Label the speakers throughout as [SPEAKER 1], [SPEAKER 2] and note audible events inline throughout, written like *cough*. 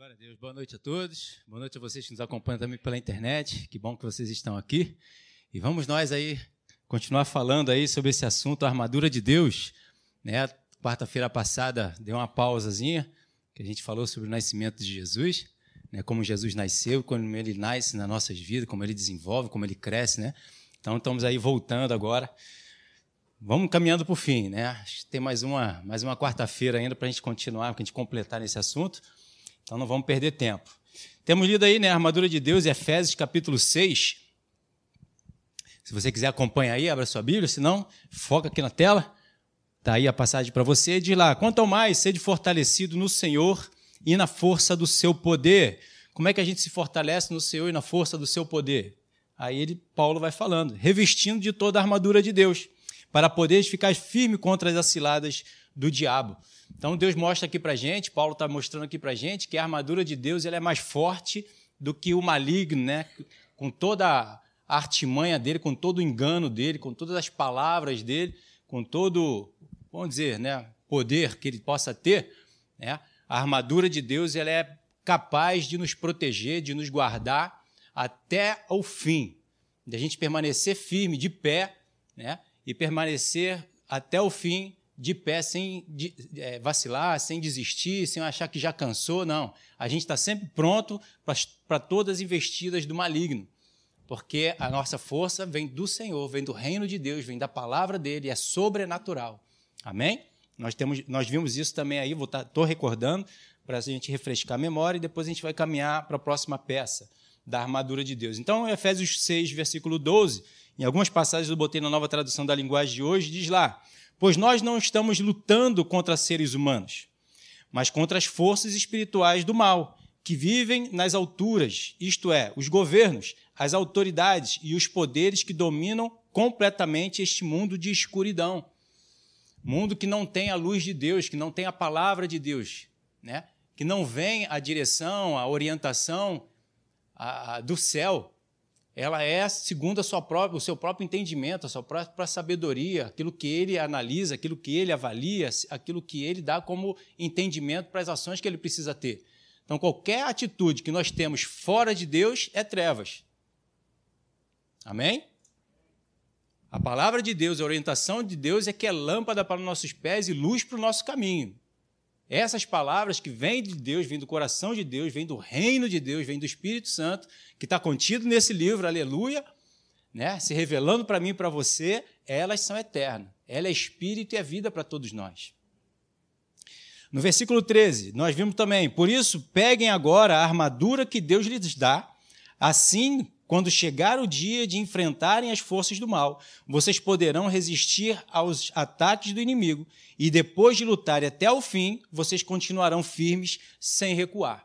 [SPEAKER 1] Glória a Deus. Boa noite a todos. Boa noite a vocês que nos acompanham também pela internet. Que bom que vocês estão aqui. E vamos nós aí continuar falando aí sobre esse assunto, a armadura de Deus. Né? Quarta-feira passada deu uma pausazinha, que a gente falou sobre o nascimento de Jesus, né? como Jesus nasceu, como ele nasce nas nossas vidas, como ele desenvolve, como ele cresce. Né? Então estamos aí voltando agora. Vamos caminhando para o fim. Né? Tem mais uma, mais uma quarta-feira ainda para a gente continuar, para a gente completar nesse assunto. Então não vamos perder tempo. Temos lido aí, né, armadura de Deus, Efésios capítulo 6. Se você quiser acompanhar aí, abra sua Bíblia, se não, foca aqui na tela. Está aí a passagem para você. Diz lá: quanto ao mais, sede fortalecido no Senhor e na força do seu poder. Como é que a gente se fortalece no Senhor e na força do seu poder? Aí ele, Paulo vai falando, revestindo de toda a armadura de Deus, para poder ficar firme contra as ciladas do diabo. Então Deus mostra aqui para gente, Paulo está mostrando aqui para gente que a armadura de Deus ela é mais forte do que o maligno, né? Com toda a artimanha dele, com todo o engano dele, com todas as palavras dele, com todo, vamos dizer, né, poder que ele possa ter, né? A armadura de Deus ela é capaz de nos proteger, de nos guardar até o fim, de a gente permanecer firme, de pé, né? E permanecer até o fim de pé sem de, é, vacilar, sem desistir, sem achar que já cansou, não. A gente está sempre pronto para todas as investidas do maligno, porque a nossa força vem do Senhor, vem do reino de Deus, vem da palavra dele, é sobrenatural. Amém? Nós, temos, nós vimos isso também aí, estou tá, recordando, para a gente refrescar a memória e depois a gente vai caminhar para a próxima peça da armadura de Deus. Então, Efésios 6, versículo 12, em algumas passagens eu botei na nova tradução da linguagem de hoje, diz lá: Pois nós não estamos lutando contra seres humanos, mas contra as forças espirituais do mal, que vivem nas alturas, isto é, os governos, as autoridades e os poderes que dominam completamente este mundo de escuridão. Mundo que não tem a luz de Deus, que não tem a palavra de Deus, né? que não vem a direção, a orientação a, a, do céu ela é segundo a sua própria, o seu próprio entendimento, a sua própria sabedoria, aquilo que ele analisa, aquilo que ele avalia, aquilo que ele dá como entendimento para as ações que ele precisa ter. Então, qualquer atitude que nós temos fora de Deus é trevas. Amém? A palavra de Deus, a orientação de Deus é que é lâmpada para os nossos pés e luz para o nosso caminho. Essas palavras que vêm de Deus, vêm do coração de Deus, vêm do reino de Deus, vêm do Espírito Santo, que está contido nesse livro, aleluia, né? se revelando para mim e para você, elas são eternas. Ela é espírito e é vida para todos nós. No versículo 13, nós vimos também: Por isso, peguem agora a armadura que Deus lhes dá, assim quando chegar o dia de enfrentarem as forças do mal, vocês poderão resistir aos ataques do inimigo e depois de lutarem até o fim, vocês continuarão firmes sem recuar.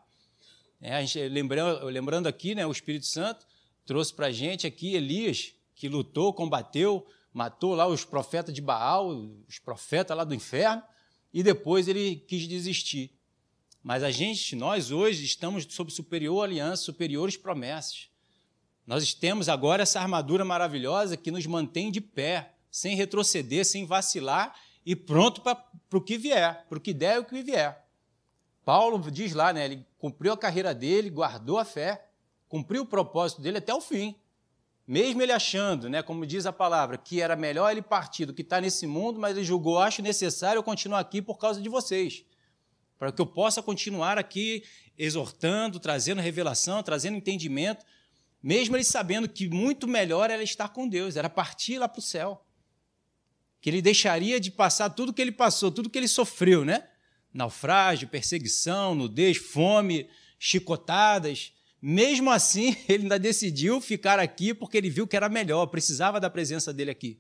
[SPEAKER 1] É, gente, lembrando, lembrando aqui, né, o Espírito Santo trouxe para a gente aqui Elias, que lutou, combateu, matou lá os profetas de Baal, os profetas lá do inferno, e depois ele quis desistir. Mas a gente, nós hoje, estamos sob superior aliança, superiores promessas. Nós temos agora essa armadura maravilhosa que nos mantém de pé, sem retroceder, sem vacilar e pronto para o que vier, para o que der e o que vier. Paulo diz lá, né, ele cumpriu a carreira dele, guardou a fé, cumpriu o propósito dele até o fim. Mesmo ele achando, né, como diz a palavra, que era melhor ele partir do que está nesse mundo, mas ele julgou, acho necessário eu continuar aqui por causa de vocês, para que eu possa continuar aqui exortando, trazendo revelação, trazendo entendimento, mesmo ele sabendo que muito melhor era estar com Deus, era partir lá para o céu. Que ele deixaria de passar tudo que ele passou, tudo que ele sofreu, né? Naufrágio, perseguição, nudez, fome, chicotadas. Mesmo assim, *laughs* ele ainda decidiu ficar aqui porque ele viu que era melhor, precisava da presença dele aqui.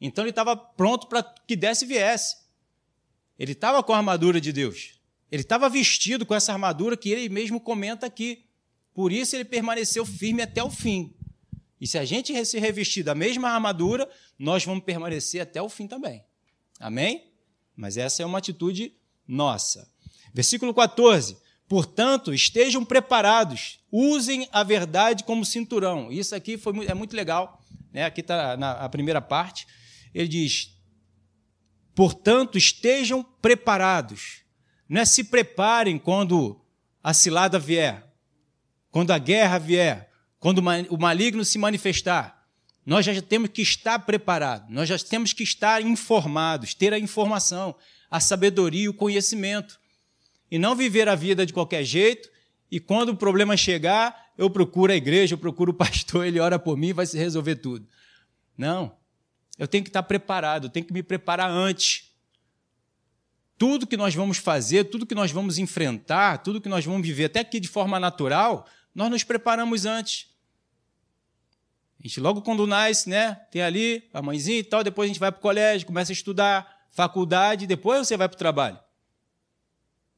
[SPEAKER 1] Então ele estava pronto para que desse e viesse. Ele estava com a armadura de Deus. Ele estava vestido com essa armadura que ele mesmo comenta aqui. Por isso ele permaneceu firme até o fim. E se a gente se revestir da mesma armadura, nós vamos permanecer até o fim também. Amém? Mas essa é uma atitude nossa. Versículo 14. Portanto, estejam preparados, usem a verdade como cinturão. Isso aqui foi, é muito legal. Né? Aqui está a primeira parte. Ele diz: portanto, estejam preparados. Não é se preparem quando a cilada vier, quando a guerra vier, quando o maligno se manifestar, nós já temos que estar preparados, nós já temos que estar informados, ter a informação, a sabedoria o conhecimento. E não viver a vida de qualquer jeito, e quando o problema chegar, eu procuro a igreja, eu procuro o pastor, ele ora por mim vai se resolver tudo. Não. Eu tenho que estar preparado, eu tenho que me preparar antes. Tudo que nós vamos fazer, tudo que nós vamos enfrentar, tudo que nós vamos viver, até aqui de forma natural, nós nos preparamos antes. A gente, logo quando nasce, né, tem ali a mãezinha e tal, depois a gente vai para o colégio, começa a estudar, faculdade, depois você vai para o trabalho.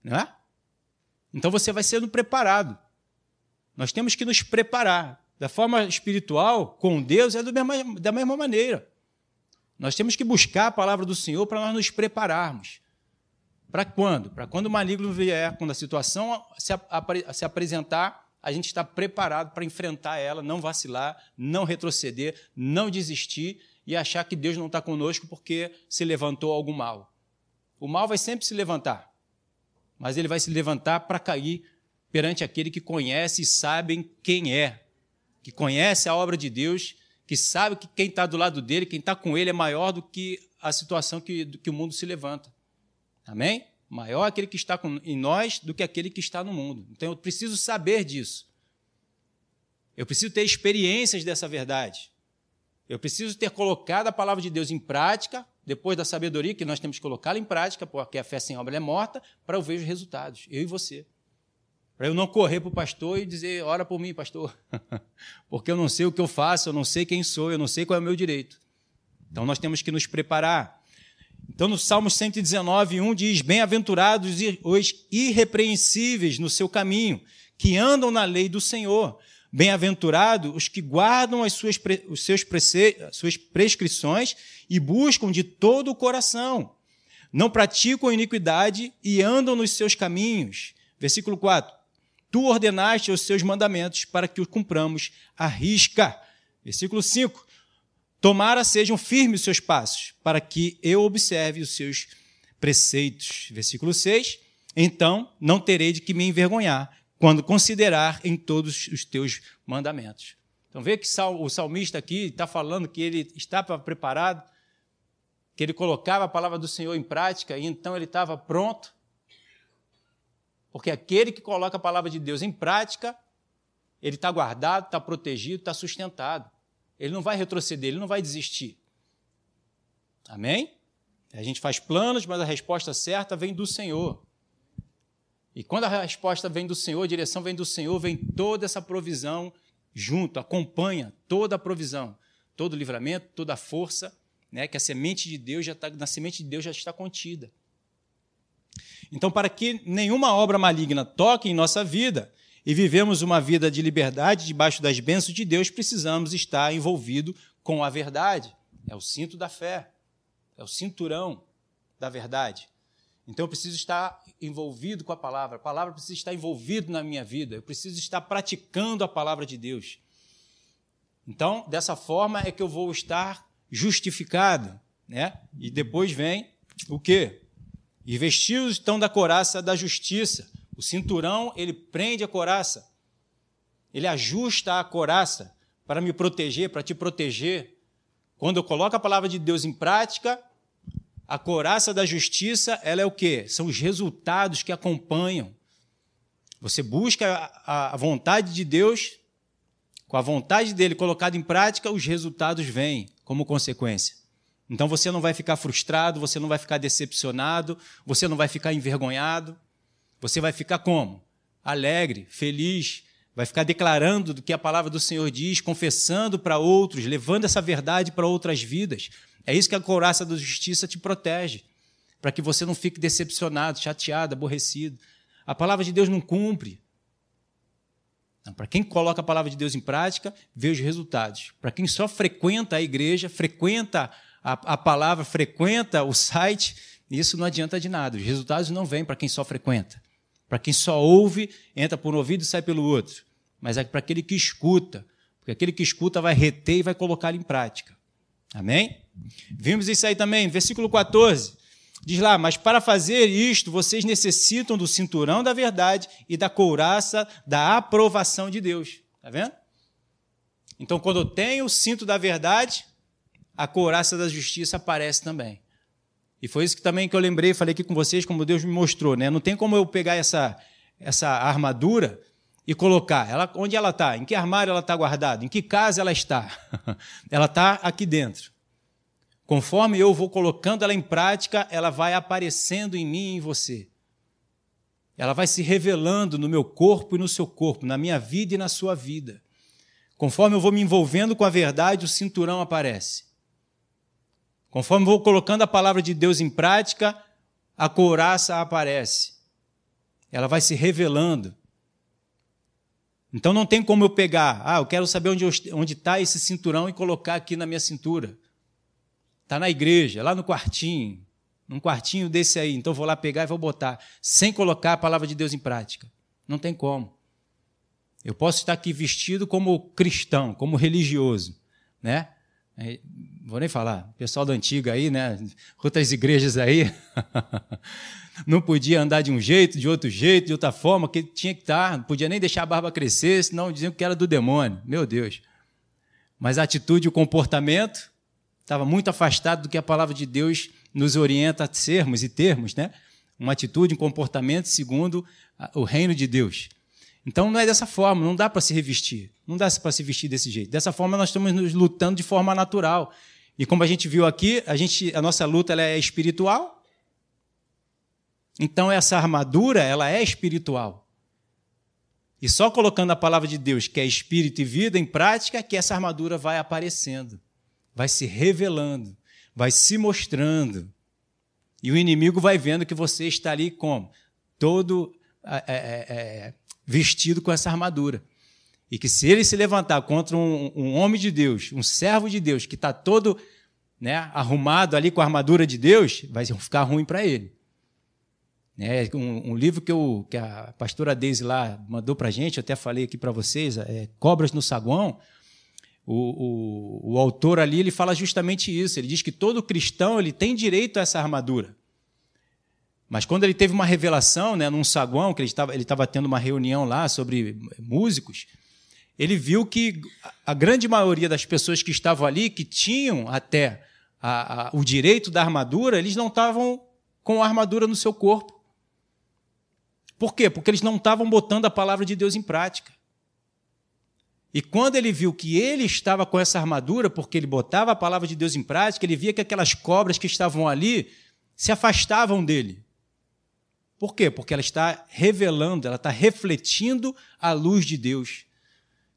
[SPEAKER 1] Não é? Então você vai sendo preparado. Nós temos que nos preparar. Da forma espiritual, com Deus, é mesma, da mesma maneira. Nós temos que buscar a palavra do Senhor para nós nos prepararmos. Para quando? Para quando o maligno vier, quando a situação se, se apresentar, a gente está preparado para enfrentar ela, não vacilar, não retroceder, não desistir e achar que Deus não está conosco porque se levantou algum mal. O mal vai sempre se levantar, mas ele vai se levantar para cair perante aquele que conhece e sabe quem é, que conhece a obra de Deus, que sabe que quem está do lado dele, quem está com ele é maior do que a situação que, que o mundo se levanta. Amém? Maior aquele que está em nós do que aquele que está no mundo. Então eu preciso saber disso. Eu preciso ter experiências dessa verdade. Eu preciso ter colocado a palavra de Deus em prática, depois da sabedoria que nós temos que colocá-la em prática, porque a fé sem obra é morta, para eu ver os resultados, eu e você. Para eu não correr para o pastor e dizer, ora por mim, pastor. *laughs* Porque eu não sei o que eu faço, eu não sei quem sou, eu não sei qual é o meu direito. Então nós temos que nos preparar. Então no Salmo 119, 1 diz: Bem-aventurados os irrepreensíveis no seu caminho, que andam na lei do Senhor. Bem-aventurados os que guardam as suas, os seus suas prescrições e buscam de todo o coração. Não praticam iniquidade e andam nos seus caminhos. Versículo 4. Tu ordenaste os seus mandamentos para que os cumpramos à risca. Versículo 5. Tomara sejam firmes os seus passos, para que eu observe os seus preceitos. Versículo 6. Então não terei de que me envergonhar quando considerar em todos os teus mandamentos. Então vê que o salmista aqui está falando que ele estava preparado, que ele colocava a palavra do Senhor em prática e então ele estava pronto porque aquele que coloca a palavra de Deus em prática, ele está guardado, está protegido, está sustentado. Ele não vai retroceder, ele não vai desistir. Amém? A gente faz planos, mas a resposta certa vem do Senhor. E quando a resposta vem do Senhor, a direção vem do Senhor, vem toda essa provisão junto, acompanha toda a provisão, todo o livramento, toda a força, né, que a semente de Deus já está, na semente de Deus já está contida. Então, para que nenhuma obra maligna toque em nossa vida e vivemos uma vida de liberdade debaixo das bênçãos de Deus, precisamos estar envolvido com a verdade. É o cinto da fé, é o cinturão da verdade. Então eu preciso estar envolvido com a palavra, a palavra precisa estar envolvida na minha vida, eu preciso estar praticando a palavra de Deus. Então, dessa forma é que eu vou estar justificado, né? E depois vem o quê? E vestidos estão da coraça da justiça. O cinturão, ele prende a coraça. Ele ajusta a coraça para me proteger, para te proteger. Quando eu coloco a palavra de Deus em prática, a coraça da justiça, ela é o quê? São os resultados que acompanham. Você busca a vontade de Deus, com a vontade dele colocada em prática, os resultados vêm como consequência. Então você não vai ficar frustrado, você não vai ficar decepcionado, você não vai ficar envergonhado. Você vai ficar como? Alegre, feliz, vai ficar declarando do que a palavra do Senhor diz, confessando para outros, levando essa verdade para outras vidas. É isso que a couraça da justiça te protege, para que você não fique decepcionado, chateado, aborrecido. A palavra de Deus não cumpre. Para quem coloca a palavra de Deus em prática, vê os resultados. Para quem só frequenta a igreja, frequenta a, a palavra frequenta o site, isso não adianta de nada. Os resultados não vêm para quem só frequenta. Para quem só ouve, entra por um ouvido e sai pelo outro. Mas é para aquele que escuta. Porque aquele que escuta vai reter e vai colocar em prática. Amém? Vimos isso aí também, versículo 14. Diz lá, mas para fazer isto, vocês necessitam do cinturão da verdade e da couraça da aprovação de Deus. Está vendo? Então, quando eu tenho o cinto da verdade, a couraça da justiça aparece também. E foi isso que também que eu lembrei, falei aqui com vocês, como Deus me mostrou. Né? Não tem como eu pegar essa, essa armadura e colocar. Ela, onde ela está? Em que armário ela está guardada? Em que casa ela está? *laughs* ela está aqui dentro. Conforme eu vou colocando ela em prática, ela vai aparecendo em mim e em você. Ela vai se revelando no meu corpo e no seu corpo, na minha vida e na sua vida. Conforme eu vou me envolvendo com a verdade, o cinturão aparece. Conforme vou colocando a palavra de Deus em prática, a couraça aparece. Ela vai se revelando. Então não tem como eu pegar, ah, eu quero saber onde está esse cinturão e colocar aqui na minha cintura. Está na igreja, lá no quartinho, num quartinho desse aí. Então vou lá pegar e vou botar, sem colocar a palavra de Deus em prática. Não tem como. Eu posso estar aqui vestido como cristão, como religioso, né? Vou nem falar, pessoal da antiga aí, né? Outras igrejas aí, *laughs* não podia andar de um jeito, de outro jeito, de outra forma, que tinha que estar, não podia nem deixar a barba crescer, senão diziam que era do demônio. Meu Deus. Mas a atitude e o comportamento estava muito afastado do que a palavra de Deus nos orienta a sermos e termos, né? Uma atitude, um comportamento segundo o reino de Deus. Então não é dessa forma, não dá para se revestir, não dá para se vestir desse jeito. Dessa forma nós estamos nos lutando de forma natural. E como a gente viu aqui, a, gente, a nossa luta ela é espiritual. Então essa armadura ela é espiritual. E só colocando a palavra de Deus, que é espírito e vida, em prática, que essa armadura vai aparecendo vai se revelando, vai se mostrando. E o inimigo vai vendo que você está ali como? Todo é, é, é, é, vestido com essa armadura. E que se ele se levantar contra um, um homem de Deus, um servo de Deus, que está todo né, arrumado ali com a armadura de Deus, vai ficar ruim para ele. É um, um, livro que, eu, que a pastora Deise lá mandou para a gente, eu até falei aqui para vocês, é Cobras no Saguão, o, o, o, autor ali ele fala justamente isso. Ele diz que todo cristão ele tem direito a essa armadura. Mas quando ele teve uma revelação, né, num saguão, que ele estava, ele estava tendo uma reunião lá sobre músicos, ele viu que a grande maioria das pessoas que estavam ali, que tinham até a, a, o direito da armadura, eles não estavam com a armadura no seu corpo. Por quê? Porque eles não estavam botando a palavra de Deus em prática. E quando ele viu que ele estava com essa armadura, porque ele botava a palavra de Deus em prática, ele via que aquelas cobras que estavam ali se afastavam dele. Por quê? Porque ela está revelando, ela está refletindo a luz de Deus.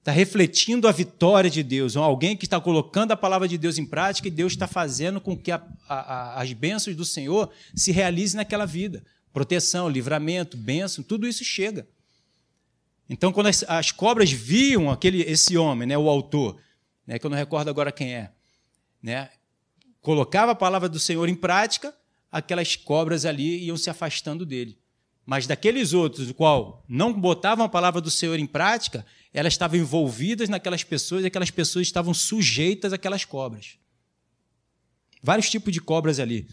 [SPEAKER 1] Está refletindo a vitória de Deus. Alguém que está colocando a palavra de Deus em prática e Deus está fazendo com que a, a, as bênçãos do Senhor se realizem naquela vida. Proteção, livramento, bênção, tudo isso chega. Então, quando as, as cobras viam aquele, esse homem, né, o autor, né, que eu não recordo agora quem é, né, colocava a palavra do Senhor em prática, aquelas cobras ali iam se afastando dele. Mas daqueles outros, o qual não botavam a palavra do Senhor em prática, elas estavam envolvidas naquelas pessoas e aquelas pessoas estavam sujeitas àquelas cobras. Vários tipos de cobras ali.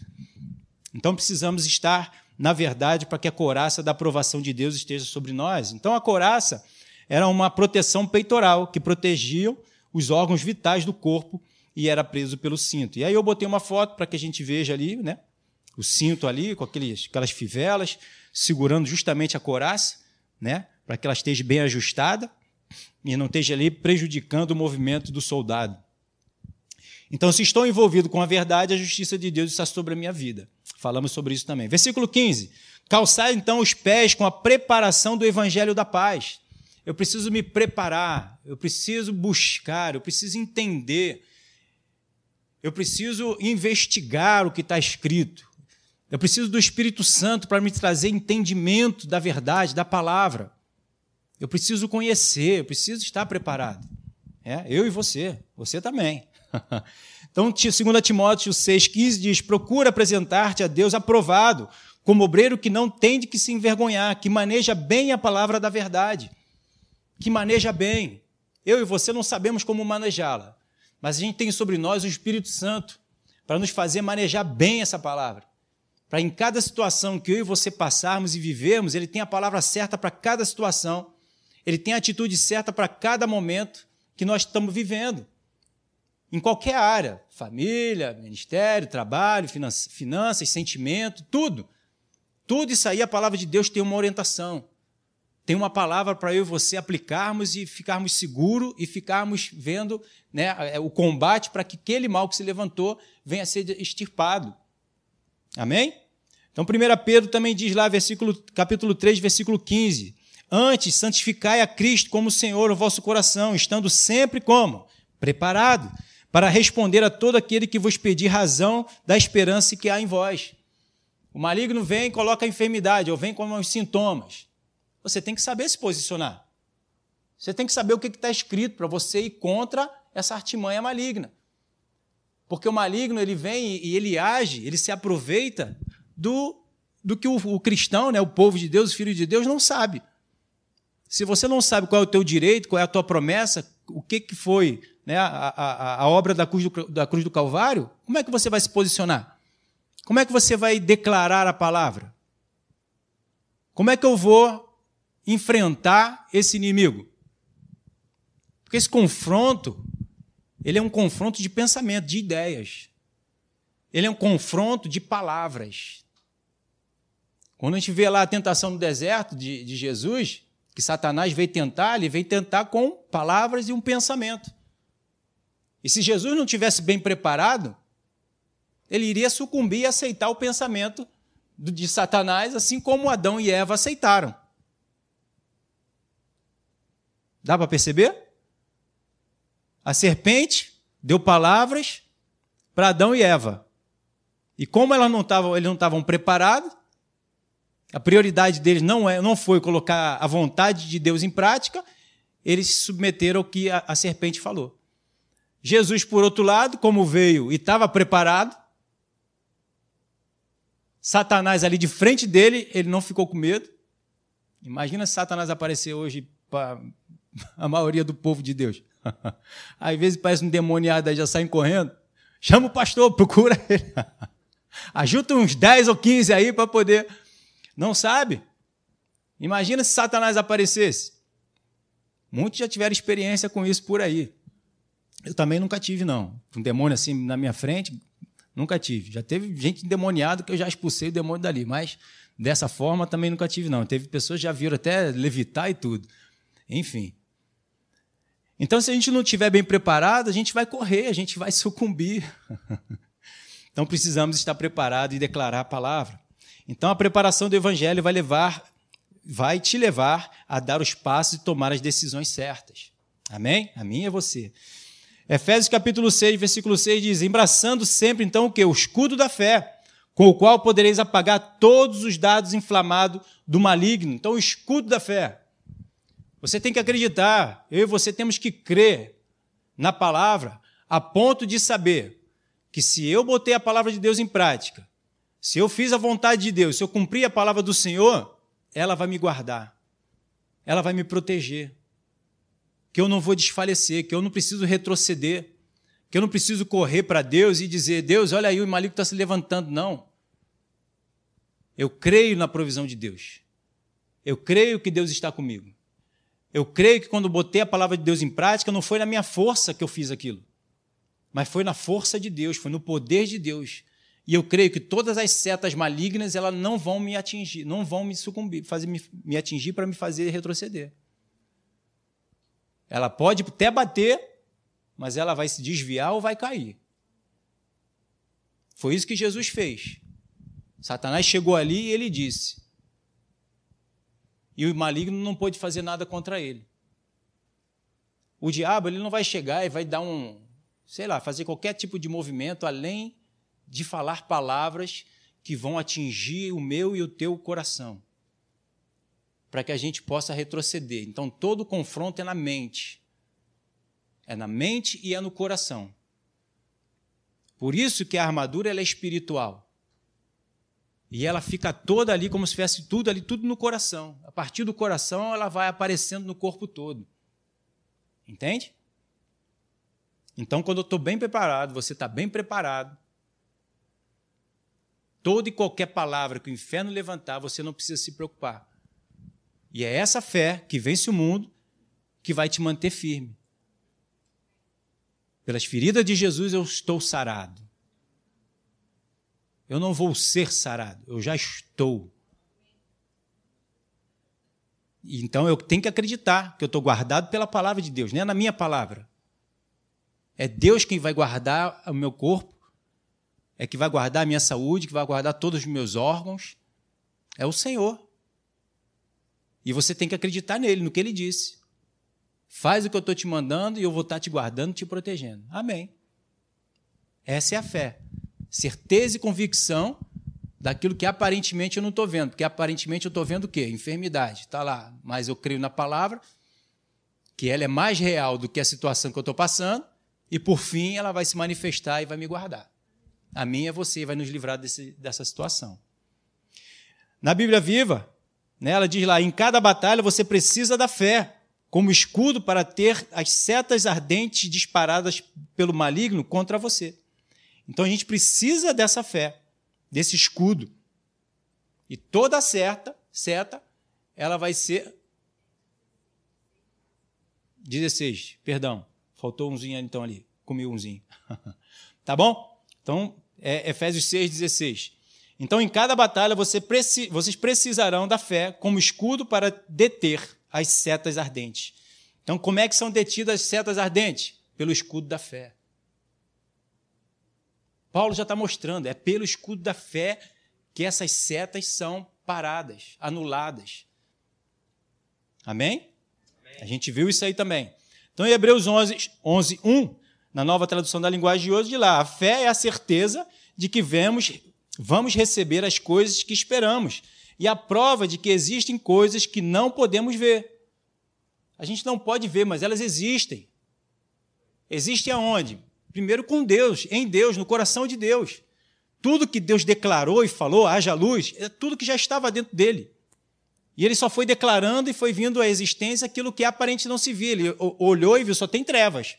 [SPEAKER 1] Então precisamos estar na verdade, para que a couraça da aprovação de Deus esteja sobre nós. Então, a couraça era uma proteção peitoral que protegia os órgãos vitais do corpo e era preso pelo cinto. E aí eu botei uma foto para que a gente veja ali, né? O cinto ali, com aqueles, aquelas fivelas, segurando justamente a couraça, né? Para que ela esteja bem ajustada e não esteja ali prejudicando o movimento do soldado. Então, se estou envolvido com a verdade, a justiça de Deus está sobre a minha vida. Falamos sobre isso também. Versículo 15. Calçar então os pés com a preparação do evangelho da paz. Eu preciso me preparar, eu preciso buscar, eu preciso entender, eu preciso investigar o que está escrito. Eu preciso do Espírito Santo para me trazer entendimento da verdade, da palavra. Eu preciso conhecer, eu preciso estar preparado. É, eu e você, você também. *laughs* Então, 2 Timóteo 6,15 diz: Procura apresentar-te a Deus aprovado, como obreiro que não tem de que se envergonhar, que maneja bem a palavra da verdade. Que maneja bem. Eu e você não sabemos como manejá-la, mas a gente tem sobre nós o Espírito Santo para nos fazer manejar bem essa palavra, para em cada situação que eu e você passarmos e vivermos, Ele tem a palavra certa para cada situação, Ele tem a atitude certa para cada momento que nós estamos vivendo. Em qualquer área, família, ministério, trabalho, finanças, sentimento, tudo. Tudo isso aí, a palavra de Deus tem uma orientação. Tem uma palavra para eu e você aplicarmos e ficarmos seguros e ficarmos vendo né, o combate para que aquele mal que se levantou venha a ser extirpado. Amém? Então, 1 Pedro também diz lá, versículo, capítulo 3, versículo 15: Antes, santificai a Cristo como Senhor o vosso coração, estando sempre como? Preparado para responder a todo aquele que vos pedir razão da esperança que há em vós. O maligno vem e coloca a enfermidade, ou vem com os sintomas. Você tem que saber se posicionar. Você tem que saber o que está escrito para você ir contra essa artimanha maligna. Porque o maligno ele vem e ele age, ele se aproveita do, do que o, o cristão, né, o povo de Deus, o filho de Deus, não sabe. Se você não sabe qual é o teu direito, qual é a tua promessa, o que, que foi né, a, a, a obra da cruz, do, da cruz do Calvário, como é que você vai se posicionar? Como é que você vai declarar a palavra? Como é que eu vou enfrentar esse inimigo? Porque esse confronto ele é um confronto de pensamento, de ideias. Ele é um confronto de palavras. Quando a gente vê lá a tentação no deserto de, de Jesus, que Satanás veio tentar, ele veio tentar com palavras e um pensamento. E se Jesus não tivesse bem preparado, ele iria sucumbir e aceitar o pensamento de Satanás, assim como Adão e Eva aceitaram. Dá para perceber? A serpente deu palavras para Adão e Eva. E como não eles não estavam preparados, a prioridade deles não, é, não foi colocar a vontade de Deus em prática, eles se submeteram ao que a, a serpente falou. Jesus, por outro lado, como veio e estava preparado, Satanás ali de frente dele, ele não ficou com medo. Imagina se Satanás aparecer hoje para *laughs* a maioria do povo de Deus. *laughs* Às vezes parece um demoniado aí, já saem correndo. Chama o pastor, *laughs* procura ele. Ajuda uns 10 ou 15 aí para poder. Não sabe? Imagina se Satanás aparecesse. Muitos já tiveram experiência com isso por aí. Eu também nunca tive, não. Um demônio assim na minha frente, nunca tive. Já teve gente endemoniada que eu já expulsei o demônio dali, mas dessa forma também nunca tive, não. Teve pessoas que já viram até levitar e tudo. Enfim. Então, se a gente não estiver bem preparado, a gente vai correr, a gente vai *laughs* sucumbir. então, precisamos estar preparados e declarar a palavra. Então, a preparação do evangelho vai levar, vai te levar a dar os passos e tomar as decisões certas. Amém? A mim é você. Efésios capítulo 6, versículo 6 diz: Embraçando sempre, então, o que? O escudo da fé, com o qual podereis apagar todos os dados inflamados do maligno. Então, o escudo da fé. Você tem que acreditar, eu e você temos que crer na palavra a ponto de saber que se eu botei a palavra de Deus em prática, se eu fiz a vontade de Deus, se eu cumprir a palavra do Senhor, ela vai me guardar, ela vai me proteger, que eu não vou desfalecer, que eu não preciso retroceder, que eu não preciso correr para Deus e dizer: Deus, olha aí, o maligno está se levantando. Não. Eu creio na provisão de Deus. Eu creio que Deus está comigo. Eu creio que quando botei a palavra de Deus em prática, não foi na minha força que eu fiz aquilo, mas foi na força de Deus, foi no poder de Deus. E eu creio que todas as setas malignas elas não vão me atingir, não vão me sucumbir, fazer me, me atingir para me fazer retroceder. Ela pode até bater, mas ela vai se desviar ou vai cair. Foi isso que Jesus fez. Satanás chegou ali e ele disse: e o maligno não pôde fazer nada contra ele. O diabo ele não vai chegar e vai dar um, sei lá, fazer qualquer tipo de movimento além de falar palavras que vão atingir o meu e o teu coração, para que a gente possa retroceder. Então todo confronto é na mente. É na mente e é no coração. Por isso que a armadura é espiritual. E ela fica toda ali como se tivesse tudo ali, tudo no coração. A partir do coração, ela vai aparecendo no corpo todo. Entende? Então, quando eu estou bem preparado, você está bem preparado, Toda e qualquer palavra que o inferno levantar, você não precisa se preocupar. E é essa fé que vence o mundo que vai te manter firme. Pelas feridas de Jesus eu estou sarado. Eu não vou ser sarado, eu já estou. Então eu tenho que acreditar que eu estou guardado pela palavra de Deus, não é na minha palavra. É Deus quem vai guardar o meu corpo, é que vai guardar a minha saúde, que vai guardar todos os meus órgãos. É o Senhor. E você tem que acreditar nele, no que ele disse. Faz o que eu estou te mandando e eu vou estar te guardando, te protegendo. Amém. Essa é a fé. Certeza e convicção daquilo que aparentemente eu não estou vendo. Porque aparentemente eu estou vendo o quê? Enfermidade. Está lá. Mas eu creio na palavra, que ela é mais real do que a situação que eu estou passando. E por fim ela vai se manifestar e vai me guardar. A minha é você, vai nos livrar desse, dessa situação. Na Bíblia Viva, né, ela diz lá: em cada batalha você precisa da fé como escudo para ter as setas ardentes disparadas pelo maligno contra você. Então a gente precisa dessa fé, desse escudo. E toda seta, seta, ela vai ser 16, perdão. Faltou umzinho então ali. Comi umzinho. *laughs* tá bom? Então, é Efésios 6, 16. Então, em cada batalha, você preci vocês precisarão da fé como escudo para deter as setas ardentes. Então, como é que são detidas as setas ardentes? Pelo escudo da fé. Paulo já está mostrando, é pelo escudo da fé que essas setas são paradas, anuladas. Amém? Amém? A gente viu isso aí também. Então, em Hebreus 11, 11 1, na nova tradução da linguagem de hoje, de lá, a fé é a certeza de que vemos, vamos receber as coisas que esperamos e a prova de que existem coisas que não podemos ver. A gente não pode ver, mas elas existem. Existem aonde? Primeiro com Deus, em Deus, no coração de Deus. Tudo que Deus declarou e falou, haja luz, é tudo que já estava dentro dele. E ele só foi declarando e foi vindo à existência aquilo que aparente não se via. Ele olhou e viu, só tem trevas.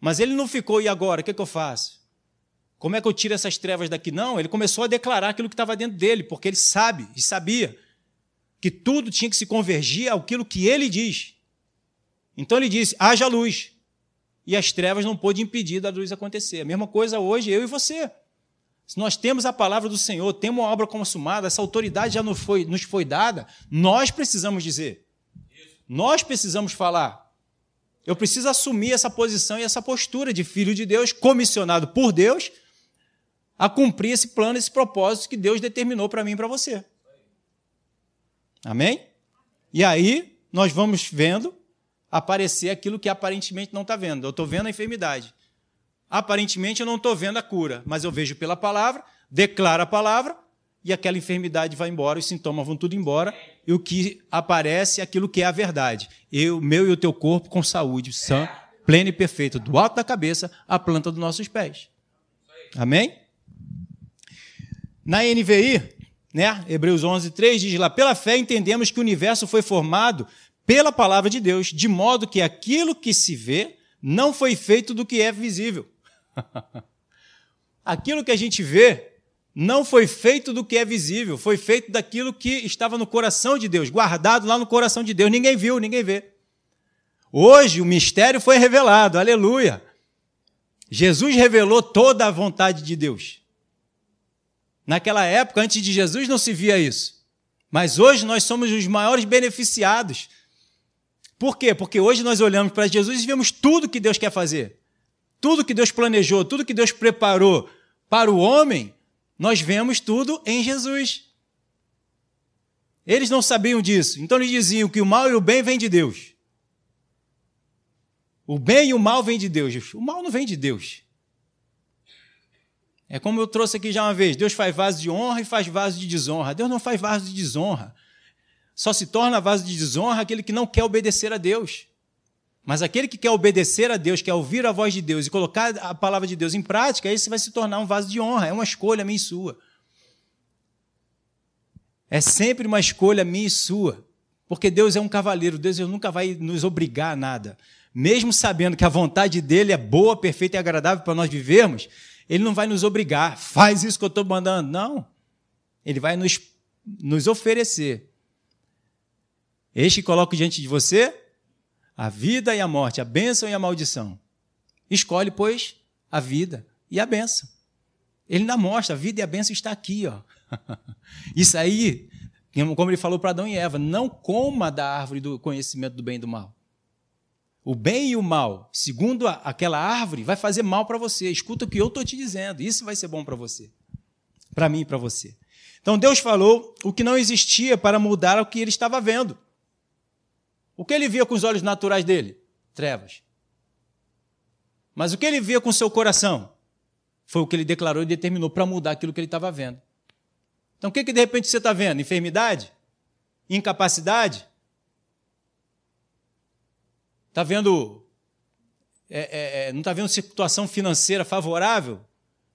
[SPEAKER 1] Mas ele não ficou, e agora? O que, é que eu faço? Como é que eu tiro essas trevas daqui? Não, ele começou a declarar aquilo que estava dentro dele, porque ele sabe e sabia que tudo tinha que se convergir àquilo que ele diz. Então ele disse: haja luz. E as trevas não pôde impedir da luz acontecer. A mesma coisa hoje, eu e você. Se nós temos a palavra do Senhor, temos uma obra consumada, essa autoridade já nos foi, nos foi dada, nós precisamos dizer. Nós precisamos falar. Eu preciso assumir essa posição e essa postura de filho de Deus, comissionado por Deus, a cumprir esse plano, esse propósito que Deus determinou para mim e para você. Amém? E aí nós vamos vendo aparecer aquilo que aparentemente não está vendo. Eu estou vendo a enfermidade. Aparentemente eu não estou vendo a cura, mas eu vejo pela palavra, declaro a palavra e aquela enfermidade vai embora, os sintomas vão tudo embora e o que aparece é aquilo que é a verdade. Eu, meu e o teu corpo com saúde, sã, pleno e perfeito, do alto da cabeça à planta dos nossos pés. Amém? Na NVI, né? Hebreus 11, 3 diz lá: pela fé entendemos que o universo foi formado pela palavra de Deus, de modo que aquilo que se vê não foi feito do que é visível. *laughs* aquilo que a gente vê não foi feito do que é visível, foi feito daquilo que estava no coração de Deus, guardado lá no coração de Deus. Ninguém viu, ninguém vê. Hoje o mistério foi revelado, aleluia. Jesus revelou toda a vontade de Deus. Naquela época, antes de Jesus, não se via isso. Mas hoje nós somos os maiores beneficiados. Por quê? Porque hoje nós olhamos para Jesus e vemos tudo que Deus quer fazer. Tudo que Deus planejou, tudo que Deus preparou para o homem, nós vemos tudo em Jesus. Eles não sabiam disso, então eles diziam que o mal e o bem vêm de Deus. O bem e o mal vêm de Deus. O mal não vem de Deus. É como eu trouxe aqui já uma vez: Deus faz vaso de honra e faz vaso de desonra. Deus não faz vaso de desonra. Só se torna vaso de desonra aquele que não quer obedecer a Deus. Mas aquele que quer obedecer a Deus, quer ouvir a voz de Deus e colocar a palavra de Deus em prática, esse vai se tornar um vaso de honra. É uma escolha minha e sua. É sempre uma escolha minha e sua. Porque Deus é um cavaleiro, Deus nunca vai nos obrigar a nada. Mesmo sabendo que a vontade dele é boa, perfeita e agradável para nós vivermos, Ele não vai nos obrigar, faz isso que eu estou mandando. Não. Ele vai nos, nos oferecer. Eis que coloco diante de você a vida e a morte, a bênção e a maldição. Escolhe, pois, a vida e a bênção. Ele ainda mostra, a vida e a bênção está aqui. Ó. *laughs* Isso aí, como ele falou para Adão e Eva, não coma da árvore do conhecimento do bem e do mal. O bem e o mal, segundo a, aquela árvore, vai fazer mal para você. Escuta o que eu estou te dizendo. Isso vai ser bom para você. Para mim e para você. Então Deus falou o que não existia para mudar o que ele estava vendo. O que ele via com os olhos naturais dele? Trevas. Mas o que ele via com seu coração? Foi o que ele declarou e determinou para mudar aquilo que ele estava vendo. Então o que, que de repente você está vendo? Enfermidade? Incapacidade? Está vendo. É, é, é, não está vendo situação financeira favorável?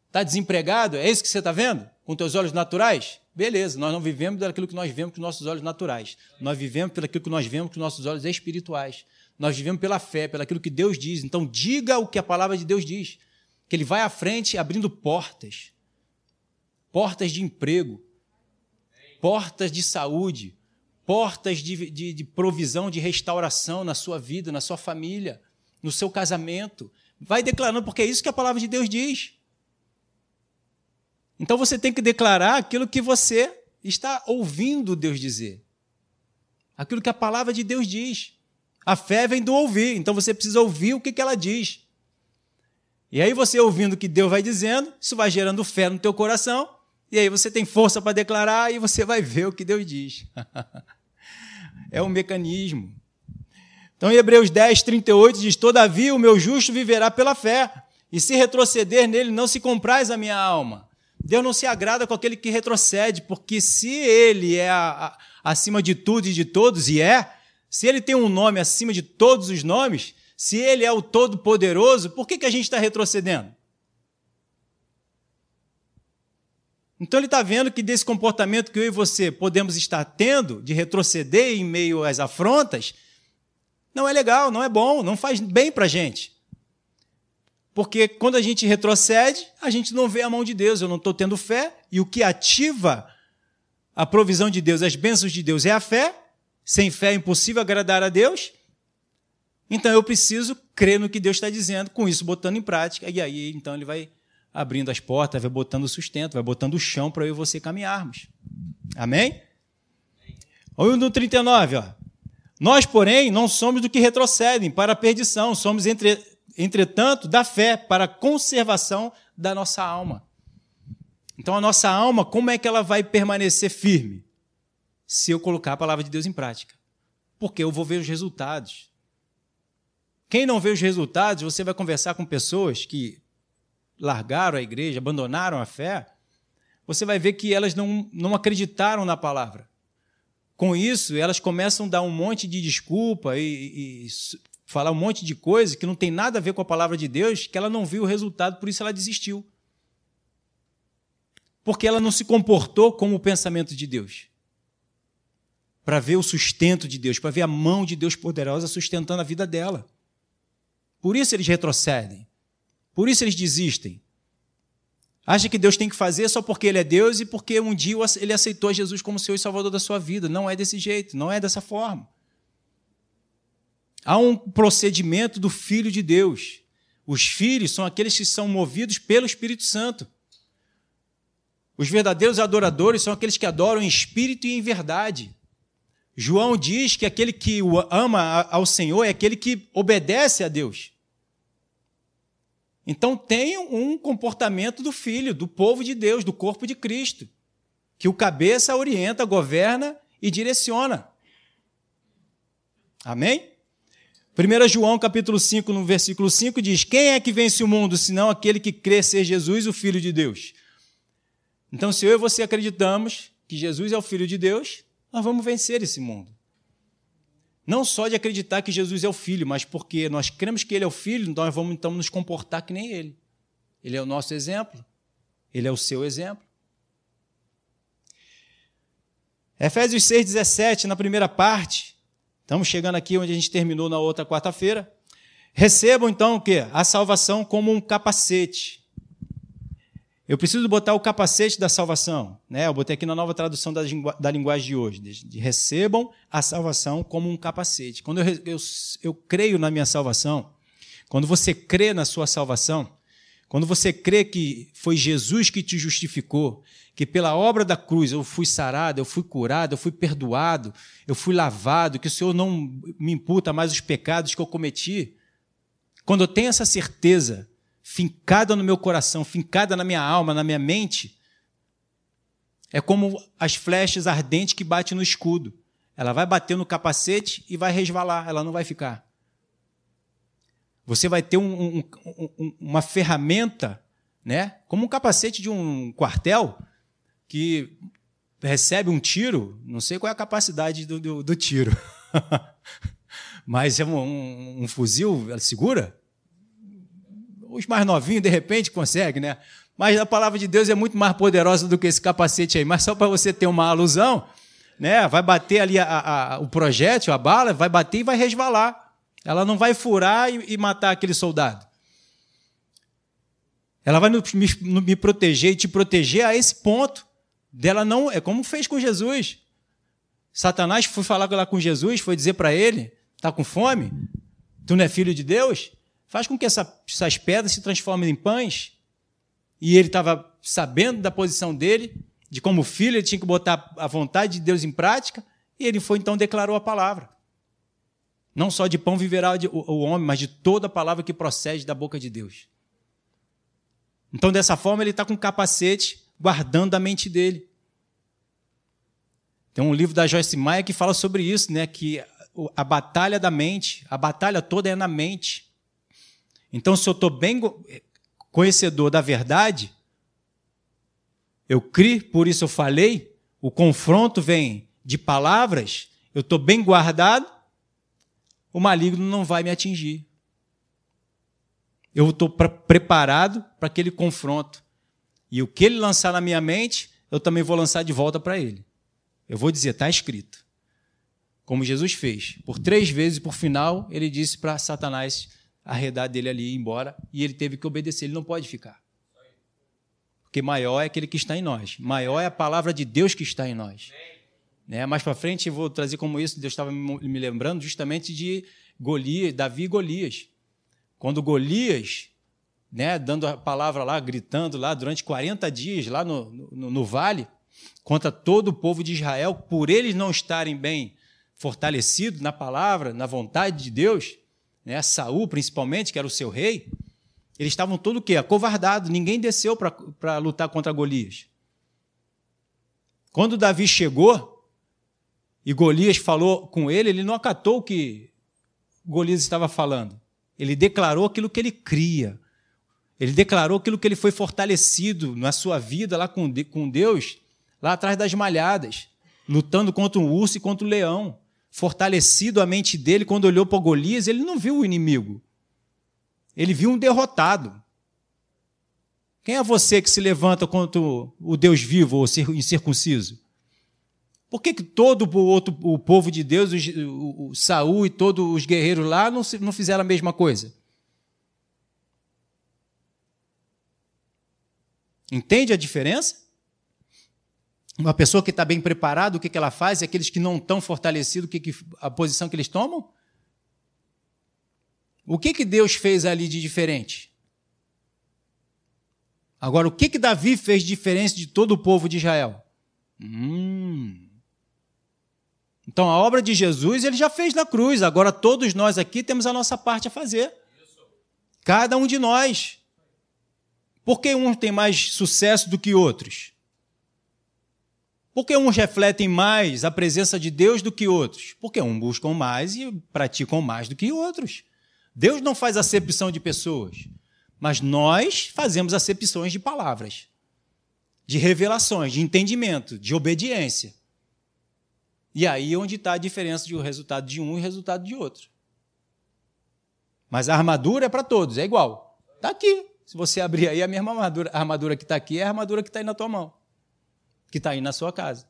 [SPEAKER 1] Está desempregado? É isso que você está vendo? Com teus olhos naturais? Beleza, nós não vivemos daquilo que nós vemos com nossos olhos naturais. Nós vivemos pelo que nós vemos com nossos olhos espirituais. Nós vivemos pela fé, pelo aquilo que Deus diz. Então, diga o que a palavra de Deus diz. Que Ele vai à frente abrindo portas portas de emprego, portas de saúde, portas de, de, de, provisão, de restauração na sua vida, na sua família, no seu casamento. Vai declarando, porque é isso que a palavra de Deus diz. Então você tem que declarar aquilo que você está ouvindo Deus dizer. Aquilo que a palavra de Deus diz. A fé vem do ouvir, então você precisa ouvir o que, ela diz. E aí você ouvindo o que Deus vai dizendo, isso vai gerando fé no teu coração, e aí você tem força para declarar e você vai ver o que Deus diz. *laughs* é um mecanismo. Então, em Hebreus 10, 38 diz: Todavia o meu justo viverá pela fé, e se retroceder nele, não se compraz a minha alma. Deus não se agrada com aquele que retrocede, porque se ele é a, a, acima de tudo e de todos, e é, se ele tem um nome acima de todos os nomes, se ele é o Todo-Poderoso, por que, que a gente está retrocedendo? Então ele está vendo que desse comportamento que eu e você podemos estar tendo, de retroceder em meio às afrontas, não é legal, não é bom, não faz bem para a gente. Porque quando a gente retrocede, a gente não vê a mão de Deus, eu não estou tendo fé, e o que ativa a provisão de Deus, as bênçãos de Deus é a fé. Sem fé é impossível agradar a Deus. Então eu preciso crer no que Deus está dizendo, com isso botando em prática, e aí então ele vai abrindo as portas, vai botando sustento, vai botando o chão para eu e você caminharmos. Amém? Olha o no 39, ó. Nós, porém, não somos do que retrocedem para a perdição, somos, entre, entretanto, da fé para a conservação da nossa alma. Então, a nossa alma, como é que ela vai permanecer firme? Se eu colocar a palavra de Deus em prática. Porque eu vou ver os resultados. Quem não vê os resultados, você vai conversar com pessoas que largaram a igreja, abandonaram a fé, você vai ver que elas não, não acreditaram na palavra. Com isso, elas começam a dar um monte de desculpa e, e falar um monte de coisa que não tem nada a ver com a palavra de Deus, que ela não viu o resultado, por isso ela desistiu. Porque ela não se comportou como o pensamento de Deus. Para ver o sustento de Deus, para ver a mão de Deus poderosa sustentando a vida dela. Por isso eles retrocedem. Por isso eles desistem. Acha que Deus tem que fazer só porque Ele é Deus e porque um dia ele aceitou Jesus como Senhor e Salvador da sua vida. Não é desse jeito, não é dessa forma. Há um procedimento do Filho de Deus. Os filhos são aqueles que são movidos pelo Espírito Santo. Os verdadeiros adoradores são aqueles que adoram em espírito e em verdade. João diz que aquele que ama ao Senhor é aquele que obedece a Deus. Então tem um comportamento do filho, do povo de Deus, do corpo de Cristo, que o cabeça orienta, governa e direciona. Amém? 1 João capítulo 5, no versículo 5, diz: Quem é que vence o mundo, senão aquele que crê ser Jesus, o Filho de Deus? Então, se eu e você acreditamos que Jesus é o Filho de Deus, nós vamos vencer esse mundo. Não só de acreditar que Jesus é o Filho, mas porque nós cremos que Ele é o Filho, nós vamos então nos comportar que nem Ele. Ele é o nosso exemplo. Ele é o seu exemplo. Efésios 6,17, na primeira parte, estamos chegando aqui onde a gente terminou na outra quarta-feira. Recebam então o quê? A salvação como um capacete. Eu preciso botar o capacete da salvação. Né? Eu botei aqui na nova tradução da, da linguagem de hoje. De, recebam a salvação como um capacete. Quando eu, eu, eu creio na minha salvação, quando você crê na sua salvação, quando você crê que foi Jesus que te justificou, que pela obra da cruz eu fui sarado, eu fui curado, eu fui perdoado, eu fui lavado, que o Senhor não me imputa mais os pecados que eu cometi. Quando eu tenho essa certeza fincada no meu coração, fincada na minha alma, na minha mente, é como as flechas ardentes que batem no escudo. Ela vai bater no capacete e vai resvalar, ela não vai ficar. Você vai ter um, um, um, uma ferramenta, né? como um capacete de um quartel, que recebe um tiro, não sei qual é a capacidade do, do, do tiro, *laughs* mas é um, um, fuzil, ela segura? Os mais novinhos, de repente, conseguem, né? Mas a palavra de Deus é muito mais poderosa do que esse capacete aí. Mas só para você ter uma alusão, né? vai bater ali a, a, o projétil, a bala, vai bater e vai resvalar. Ela não vai furar e, e matar aquele soldado. Ela vai me, me proteger e te proteger a esse ponto dela não. É como fez com Jesus. Satanás foi falar lá com Jesus, foi dizer para ele: está com fome? Tu não é filho de Deus? Faz com que essa, essas pedras se transformem em pães. E ele estava sabendo da posição dele, de como filho ele tinha que botar a vontade de Deus em prática, e ele foi então declarou a palavra. Não só de pão viverá o homem, mas de toda a palavra que procede da boca de Deus. Então, dessa forma, ele está com capacete guardando a mente dele. Tem um livro da Joyce Meyer que fala sobre isso, né? Que a batalha da mente, a batalha toda é na mente. Então, se eu estou bem conhecedor da verdade, eu criei, por isso eu falei, o confronto vem de palavras, eu estou bem guardado, o maligno não vai me atingir. Eu estou preparado para aquele confronto. E o que ele lançar na minha mente, eu também vou lançar de volta para ele. Eu vou dizer, está escrito. Como Jesus fez. Por três vezes, por final, ele disse para Satanás arredar dele ali e ir embora, e ele teve que obedecer, ele não pode ficar. Porque maior é aquele que está em nós. Maior é a palavra de Deus que está em nós. Né? Mais para frente eu vou trazer como isso, Deus estava me lembrando justamente de Golias, Davi e Golias. Quando Golias né, dando a palavra lá, gritando lá durante 40 dias lá no, no, no vale, contra todo o povo de Israel, por eles não estarem bem fortalecidos na palavra, na vontade de Deus, né, Saul principalmente, que era o seu rei, eles estavam todo o quê? Acovardados, ninguém desceu para lutar contra Golias. Quando Davi chegou e Golias falou com ele, ele não acatou o que Golias estava falando. Ele declarou aquilo que ele cria. Ele declarou aquilo que ele foi fortalecido na sua vida lá com Deus, lá atrás das malhadas, lutando contra um urso e contra o um leão. Fortalecido a mente dele, quando olhou para Golias, ele não viu o inimigo. Ele viu um derrotado. Quem é você que se levanta contra o Deus vivo ou incircunciso? Por que, que todo o, outro, o povo de Deus, o, o Saul e todos os guerreiros lá, não, não fizeram a mesma coisa? Entende a diferença? Uma pessoa que está bem preparada, o que, que ela faz? E aqueles que não estão fortalecidos, o que, que a posição que eles tomam? O que, que Deus fez ali de diferente? Agora, o que, que Davi fez de diferente de todo o povo de Israel? Hum. Então, a obra de Jesus ele já fez na cruz. Agora, todos nós aqui temos a nossa parte a fazer. Cada um de nós. Por que uns têm mais sucesso do que outros? Por que uns refletem mais a presença de Deus do que outros? Porque uns buscam mais e praticam mais do que outros. Deus não faz acepção de pessoas, mas nós fazemos acepções de palavras, de revelações, de entendimento, de obediência. E aí é onde está a diferença de o resultado de um e o resultado de outro. Mas a armadura é para todos, é igual. Está aqui. Se você abrir aí, a mesma armadura, a armadura que está aqui é a armadura que está aí na tua mão, que está aí na sua casa.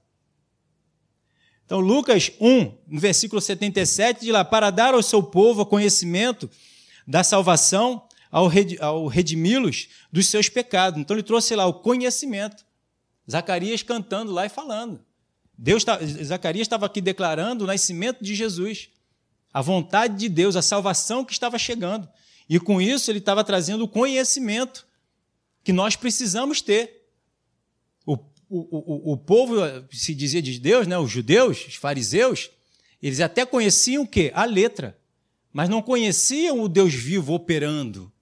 [SPEAKER 1] Então, Lucas 1, no versículo 77, diz lá: Para dar ao seu povo o conhecimento da salvação, ao, redimi-los dos seus pecados. Então ele trouxe lá o conhecimento. Zacarias cantando lá e falando. Deus tá, Zacarias estava aqui declarando o nascimento de Jesus, a vontade de Deus, a salvação que estava chegando. E com isso ele estava trazendo o conhecimento que nós precisamos ter. O, o, o, o povo se dizia de Deus, né, os judeus, os fariseus, eles até conheciam o quê? A letra, mas não conheciam o Deus vivo operando.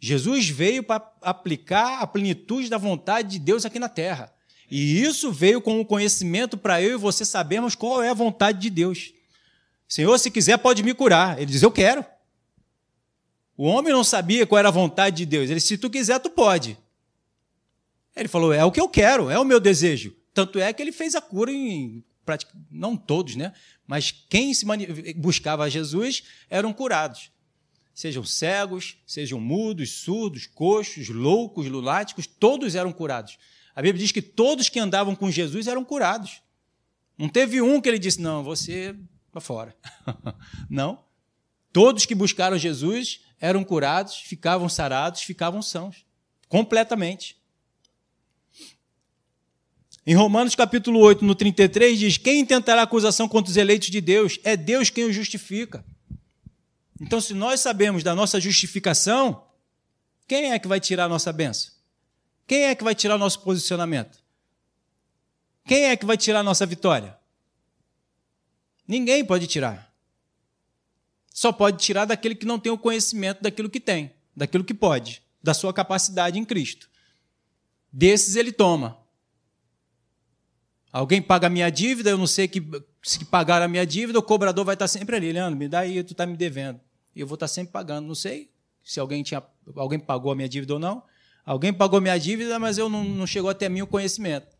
[SPEAKER 1] Jesus veio para aplicar a plenitude da vontade de Deus aqui na terra. E isso veio com o conhecimento para eu e você sabermos qual é a vontade de Deus. Senhor, se quiser, pode me curar. Ele diz: Eu quero. O homem não sabia qual era a vontade de Deus. Ele disse: Se tu quiser, tu pode. Ele falou: É o que eu quero, é o meu desejo. Tanto é que ele fez a cura em. Não todos, né? Mas quem se buscava Jesus eram curados sejam cegos, sejam mudos, surdos, coxos, loucos, lunáticos, todos eram curados. A Bíblia diz que todos que andavam com Jesus eram curados. Não teve um que ele disse: Não, você para fora. *laughs* Não. Todos que buscaram Jesus eram curados, ficavam sarados, ficavam sãos. Completamente. Em Romanos capítulo 8, no 33, diz: Quem intentará acusação contra os eleitos de Deus? É Deus quem os justifica. Então, se nós sabemos da nossa justificação, quem é que vai tirar a nossa benção? Quem é que vai tirar o nosso posicionamento? Quem é que vai tirar a nossa vitória? Ninguém pode tirar. Só pode tirar daquele que não tem o conhecimento daquilo que tem, daquilo que pode, da sua capacidade em Cristo. Desses ele toma. Alguém paga a minha dívida, eu não sei que, se pagar a minha dívida, o cobrador vai estar sempre ali, Leandro, me dá aí, tu está me devendo. E eu vou estar sempre pagando. Não sei se alguém, tinha, alguém pagou a minha dívida ou não. Alguém pagou minha dívida, mas eu não, não chegou até mim o conhecimento.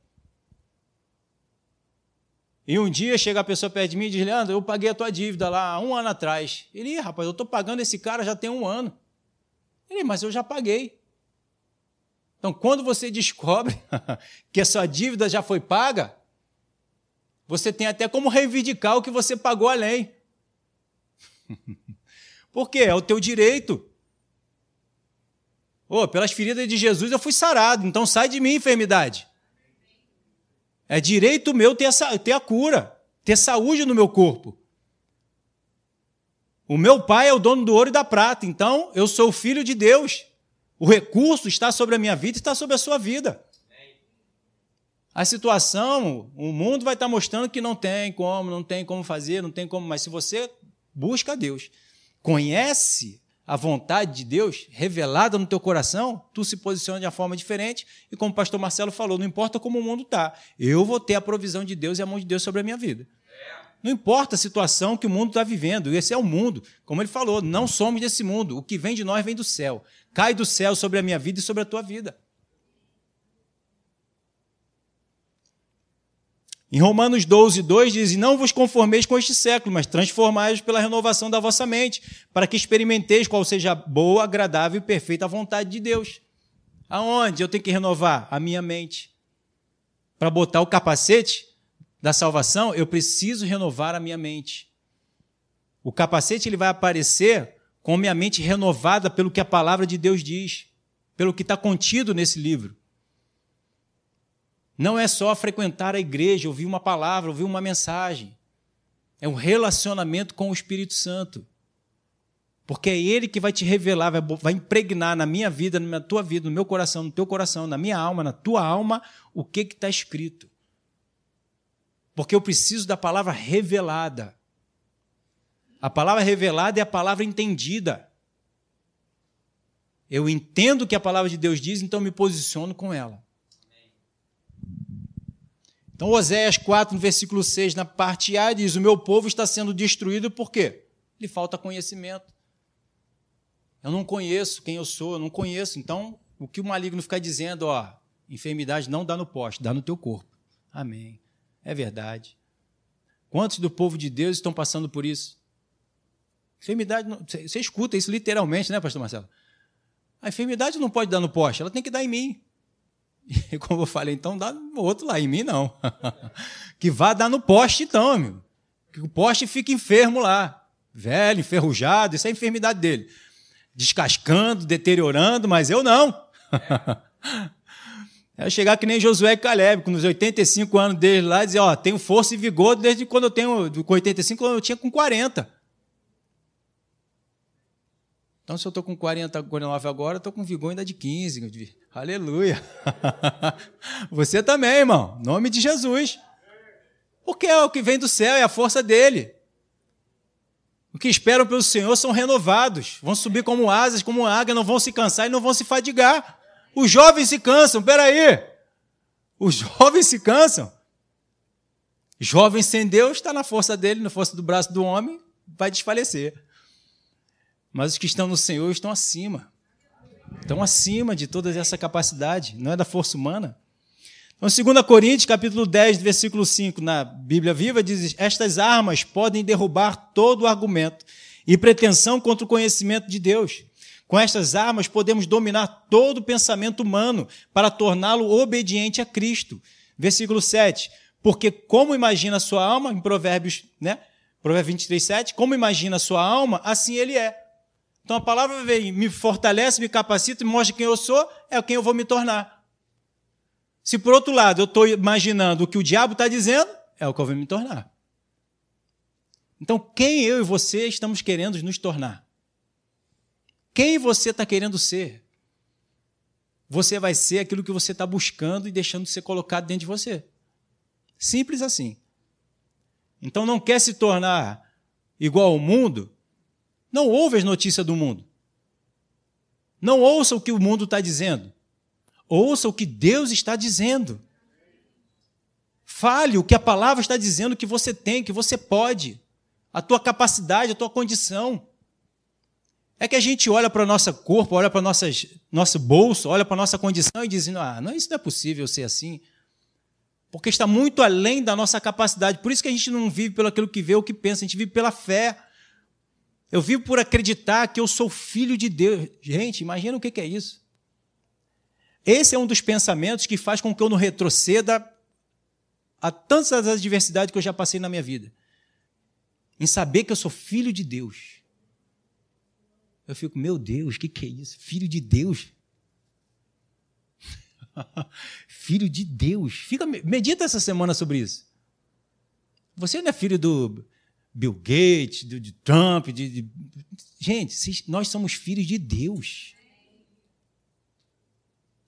[SPEAKER 1] E um dia chega a pessoa perto de mim e diz, Leandro, eu paguei a tua dívida lá um ano atrás. Ele, rapaz, eu estou pagando esse cara já tem um ano. Ele, mas eu já paguei. Então, quando você descobre *laughs* que a sua dívida já foi paga, você tem até como reivindicar o que você pagou além. *laughs* Por quê? É o teu direito. Oh, pelas feridas de Jesus eu fui sarado, então sai de mim, enfermidade. É direito meu ter a, ter a cura, ter saúde no meu corpo. O meu pai é o dono do ouro e da prata, então eu sou filho de Deus. O recurso está sobre a minha vida e está sobre a sua vida. A situação, o mundo vai estar mostrando que não tem como, não tem como fazer, não tem como, mas se você busca Deus, conhece a vontade de Deus revelada no teu coração, tu se posiciona de uma forma diferente e como o pastor Marcelo falou, não importa como o mundo está, eu vou ter a provisão de Deus e a mão de Deus sobre a minha vida. Não importa a situação que o mundo está vivendo, esse é o mundo. Como ele falou, não somos desse mundo. O que vem de nós vem do céu. Cai do céu sobre a minha vida e sobre a tua vida. Em Romanos 12, 2 diz: Não vos conformeis com este século, mas transformai-vos pela renovação da vossa mente, para que experimenteis qual seja a boa, agradável e perfeita vontade de Deus. Aonde eu tenho que renovar? A minha mente. Para botar o capacete da salvação, eu preciso renovar a minha mente. O capacete ele vai aparecer com a minha mente renovada pelo que a palavra de Deus diz, pelo que está contido nesse livro. Não é só frequentar a igreja, ouvir uma palavra, ouvir uma mensagem. É um relacionamento com o Espírito Santo. Porque é Ele que vai te revelar, vai, impregnar na minha vida, na tua vida, no meu coração, no teu coração, na minha alma, na tua alma, o que está escrito. Porque eu preciso da palavra revelada. A palavra revelada é a palavra entendida. Eu entendo o que a palavra de Deus diz, então me posiciono com ela. Então, Oséias 4, no versículo 6, na parte A, diz: O meu povo está sendo destruído por quê? Lhe falta conhecimento. Eu não conheço quem eu sou, eu não conheço. Então, o que o maligno fica dizendo, ó, enfermidade não dá no poste, dá no teu corpo. Amém. É verdade. Quantos do povo de Deus estão passando por isso? Enfermidade, não, você escuta isso literalmente, né, pastor Marcelo? A enfermidade não pode dar no poste, ela tem que dar em mim. *laughs* E como eu falei, então dá no outro lá, em mim não. *laughs* que vá dar no poste então, amigo. Que o poste fique enfermo lá. Velho, enferrujado, isso é a enfermidade dele. descascando, deteriorando, mas eu não. *laughs* É chegar que nem Josué e Caleb, com os 85 anos dele lá, dizer, ó, tenho força e vigor desde quando eu tenho, com 85, quando eu tinha com 40. Então, se eu estou com 40, 49 agora, estou com vigor ainda de 15. Aleluia. *laughs* Você também, irmão. Nome de Jesus. Porque é o que vem do céu, é a força dele. O que esperam pelo Senhor são renovados. Vão subir como asas, como águia, não vão se cansar e não vão se fadigar. Os jovens se cansam, peraí. Os *laughs* jovens se cansam. Jovem sem Deus está na força dele, na força do braço do homem, vai desfalecer. Mas os que estão no Senhor estão acima. Estão acima de toda essa capacidade, não é da força humana. Então, 2 Coríntios, capítulo 10, versículo 5, na Bíblia Viva, diz: Estas armas podem derrubar todo argumento e pretensão contra o conhecimento de Deus. Com estas armas podemos dominar todo o pensamento humano para torná-lo obediente a Cristo. Versículo 7. Porque como imagina a sua alma, em Provérbios, né? Provérbios 23, 7, como imagina a sua alma, assim ele é. Então a palavra vem, me fortalece, me capacita, me mostra quem eu sou, é quem eu vou me tornar. Se por outro lado eu estou imaginando o que o diabo está dizendo, é o que eu vou me tornar. Então, quem eu e você estamos querendo nos tornar? Quem você está querendo ser? Você vai ser aquilo que você está buscando e deixando de ser colocado dentro de você. Simples assim. Então não quer se tornar igual ao mundo? Não ouve as notícias do mundo. Não ouça o que o mundo está dizendo. Ouça o que Deus está dizendo. Fale o que a palavra está dizendo que você tem, que você pode, a tua capacidade, a tua condição. É que a gente olha para o nosso corpo, olha para o nosso bolso, olha para a nossa condição e diz: ah, não, isso não é possível ser assim. Porque está muito além da nossa capacidade. Por isso que a gente não vive pelo aquilo que vê ou que pensa, a gente vive pela fé. Eu vivo por acreditar que eu sou filho de Deus. Gente, imagina o que é isso. Esse é um dos pensamentos que faz com que eu não retroceda a tantas adversidades que eu já passei na minha vida. Em saber que eu sou filho de Deus. Eu fico, meu Deus, o que, que é isso? Filho de Deus. *laughs* filho de Deus. Fica, medita essa semana sobre isso. Você não é filho do Bill Gates, do, de Trump, de, de... gente, nós somos filhos de Deus.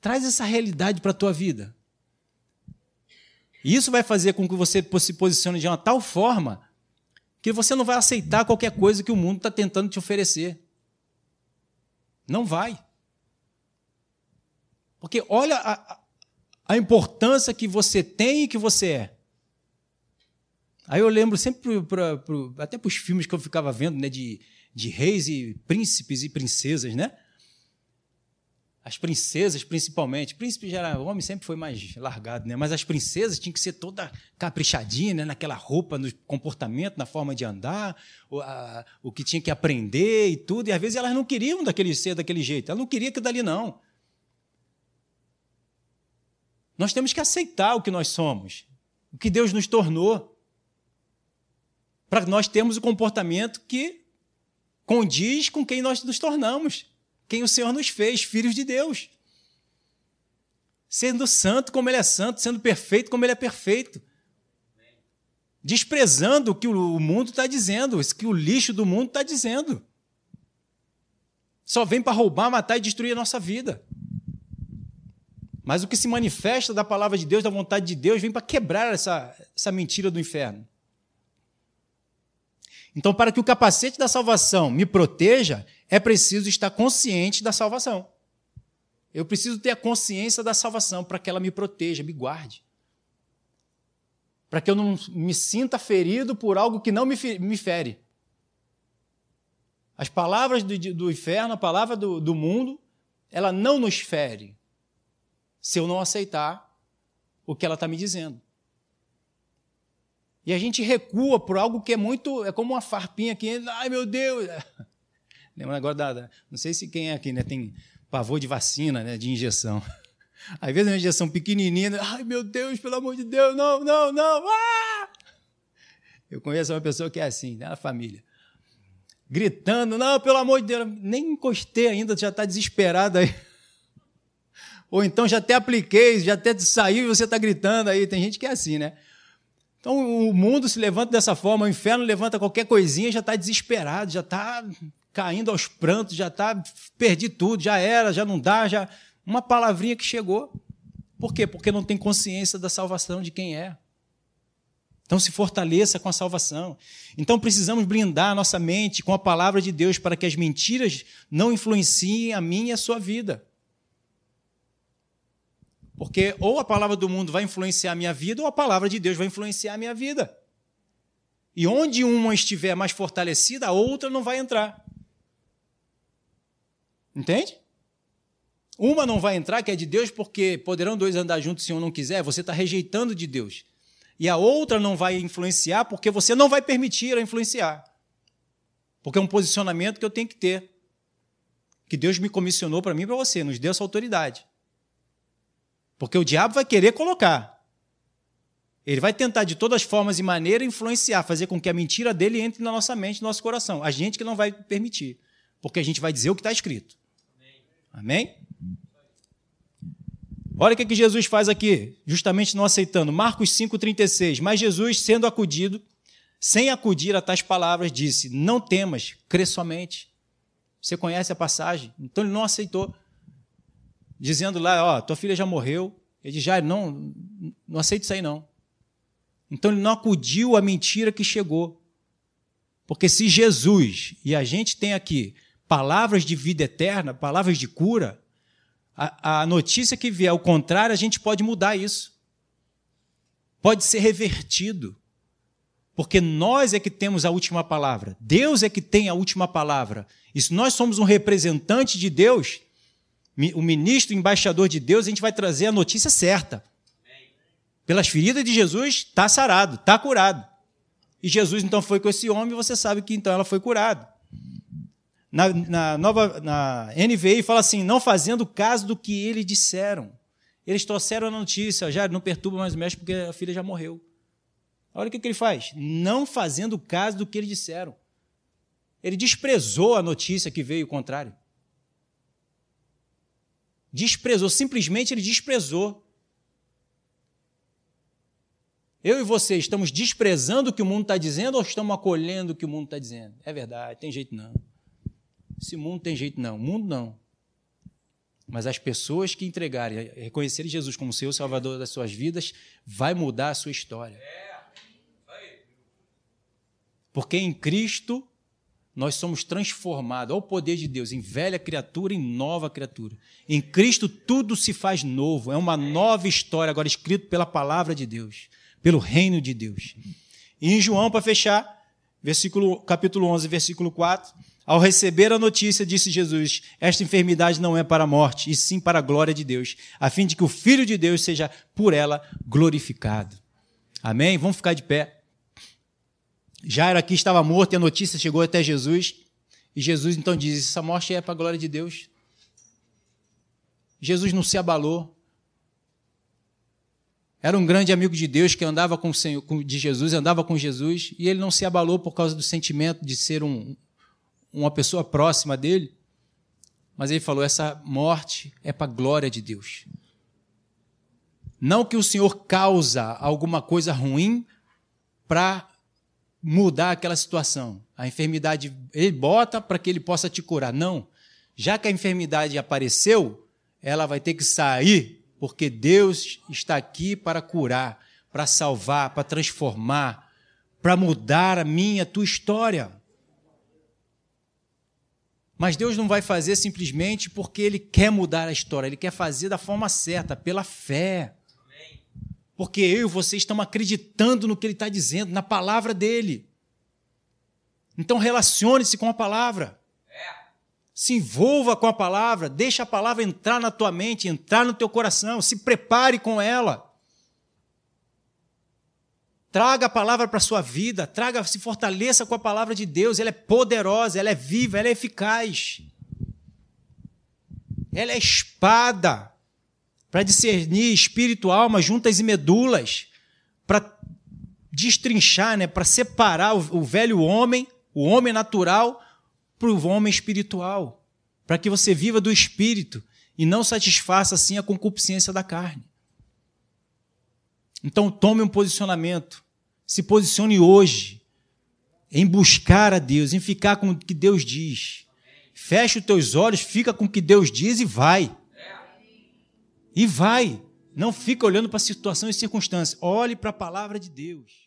[SPEAKER 1] Traz essa realidade para a tua vida. Isso vai fazer com que você se posicione de uma tal forma que você não vai aceitar qualquer coisa que o mundo está tentando te oferecer. Não vai. Porque olha a, a importância que você tem e que você é. Aí eu lembro sempre, pra, pra, até para os filmes que eu ficava vendo, né, de, de reis e príncipes e princesas, né? As princesas, principalmente. Príncipe já era, homem sempre foi mais largado, né? Mas as princesas tinham que ser toda caprichadinha, né? Naquela roupa, no comportamento, na forma de andar, o, a, o que tinha que aprender e tudo. E às vezes elas não queriam daquele ser daquele jeito. Ela não queria que dali não. Nós temos que aceitar o que nós somos, o que Deus nos tornou, para nós termos o comportamento que condiz com quem nós nos tornamos quem o Senhor nos fez, filhos de Deus. Sendo santo como Ele é santo, sendo perfeito como Ele é perfeito. Desprezando o que o mundo está dizendo, o que o lixo do mundo está dizendo. Só vem para roubar, matar e destruir a nossa vida. Mas o que se manifesta da palavra de Deus, da vontade de Deus, vem para quebrar essa, essa mentira do inferno. Então, para que o capacete da salvação me proteja, é preciso estar consciente da salvação. Eu preciso ter a consciência da salvação para que ela me proteja, me guarde. Para que eu não me sinta ferido por algo que não me, fere. As palavras do, inferno, a palavra do mundo, ela não nos fere se eu não aceitar o que ela está me dizendo. E a gente recua por algo que é muito. É como uma farpinha aqui. Ai, meu Deus! *laughs* Lembra agora da, da. Não sei se quem é aqui né, tem pavor de vacina, né, de injeção. *laughs* Às vezes é uma injeção pequenininha. Ai, meu Deus, pelo amor de Deus, não, não, não. Ah! Eu conheço uma pessoa que é assim, né, na família. gritando, não, pelo amor de Deus, nem encostei ainda, já está desesperado aí. *laughs* Ou então já até apliquei, já até saiu e você está gritando aí. Tem gente que é assim, né? Então o mundo se levanta dessa forma, o inferno levanta qualquer coisinha, já está desesperado, já está caindo aos prantos, já está perdi tudo, já era, já não dá, já uma palavrinha que chegou. Por quê? Porque não tem consciência da salvação de quem é. Então se fortaleça com a salvação. Então precisamos blindar a nossa mente com a palavra de Deus para que as mentiras não influenciem a minha e a sua vida. Porque ou a palavra do mundo vai influenciar a minha vida, ou a palavra de Deus vai influenciar a minha vida. E onde uma estiver mais fortalecida, a outra não vai entrar. Entende? Uma não vai entrar, que é de Deus, porque poderão dois andar juntos se um não quiser, você está rejeitando de Deus e a outra não vai influenciar porque você não vai permitir a influenciar. Porque é um posicionamento que eu tenho que ter. Que Deus me comissionou para mim e para você, nos deu essa autoridade. Porque o diabo vai querer colocar. Ele vai tentar de todas as formas e maneiras influenciar, fazer com que a mentira dele entre na nossa mente, no nosso coração. A gente que não vai permitir. Porque a gente vai dizer o que está escrito. Amém? Olha o que, que Jesus faz aqui, justamente não aceitando. Marcos 5,36. Mas Jesus, sendo acudido, sem acudir a tais palavras, disse: Não temas, crê somente. Você conhece a passagem? Então ele não aceitou. Dizendo lá: Ó, tua filha já morreu. Ele diz: Já, não, não aceito isso aí não. Então ele não acudiu à mentira que chegou. Porque se Jesus, e a gente tem aqui palavras de vida eterna, palavras de cura, a, a notícia que vier ao contrário, a gente pode mudar isso. Pode ser revertido. Porque nós é que temos a última palavra. Deus é que tem a última palavra. E se nós somos um representante de Deus, o ministro, o embaixador de Deus, a gente vai trazer a notícia certa. Pelas feridas de Jesus, está sarado, está curado. E Jesus então foi com esse homem, você sabe que então ela foi curada. Na, na, nova, na NVI fala assim, não fazendo caso do que eles disseram. Eles trouxeram a notícia, já não perturba mais o mestre porque a filha já morreu. Olha o que, que ele faz. Não fazendo caso do que eles disseram. Ele desprezou a notícia que veio o contrário. Desprezou, simplesmente ele desprezou. Eu e você estamos desprezando o que o mundo está dizendo ou estamos acolhendo o que o mundo está dizendo? É verdade, tem jeito não. Esse mundo tem jeito, não. O mundo não. Mas as pessoas que entregarem, reconhecerem Jesus como seu Salvador das suas vidas, vai mudar a sua história. Porque em Cristo nós somos transformados ao poder de Deus, em velha criatura, em nova criatura. Em Cristo tudo se faz novo, é uma nova história, agora escrito pela palavra de Deus, pelo reino de Deus. E em João, para fechar, versículo, capítulo 11, versículo 4, ao receber a notícia, disse Jesus: Esta enfermidade não é para a morte, e sim para a glória de Deus, a fim de que o Filho de Deus seja por ela glorificado. Amém? Vamos ficar de pé. Jairo aqui estava morto e a notícia chegou até Jesus. E Jesus então diz: Essa morte é para a glória de Deus. Jesus não se abalou. Era um grande amigo de Deus que andava com o Senhor, de Jesus, andava com Jesus, e ele não se abalou por causa do sentimento de ser um, uma pessoa próxima dele, mas ele falou: essa morte é para a glória de Deus. Não que o Senhor causa alguma coisa ruim para mudar aquela situação. A enfermidade ele bota para que ele possa te curar. Não. Já que a enfermidade apareceu, ela vai ter que sair, porque Deus está aqui para curar, para salvar, para transformar, para mudar a minha, a tua história. Mas Deus não vai fazer simplesmente porque Ele quer mudar a história, Ele quer fazer da forma certa, pela fé. Porque eu e você estamos acreditando no que Ele está dizendo, na palavra dEle. Então relacione-se com a palavra. Se envolva com a palavra, deixa a palavra entrar na tua mente, entrar no teu coração, se prepare com ela. Traga a palavra para a sua vida, traga, se fortaleça com a palavra de Deus, ela é poderosa, ela é viva, ela é eficaz. Ela é espada para discernir espírito, alma, juntas e medulas, para destrinchar, né, para separar o, o velho homem, o homem natural, para o homem espiritual, para que você viva do espírito e não satisfaça assim a concupiscência da carne. Então tome um posicionamento, se posicione hoje em buscar a Deus, em ficar com o que Deus diz. Feche os teus olhos, fica com o que Deus diz e vai. E vai. Não fica olhando para a situação e circunstância. Olhe para a palavra de Deus.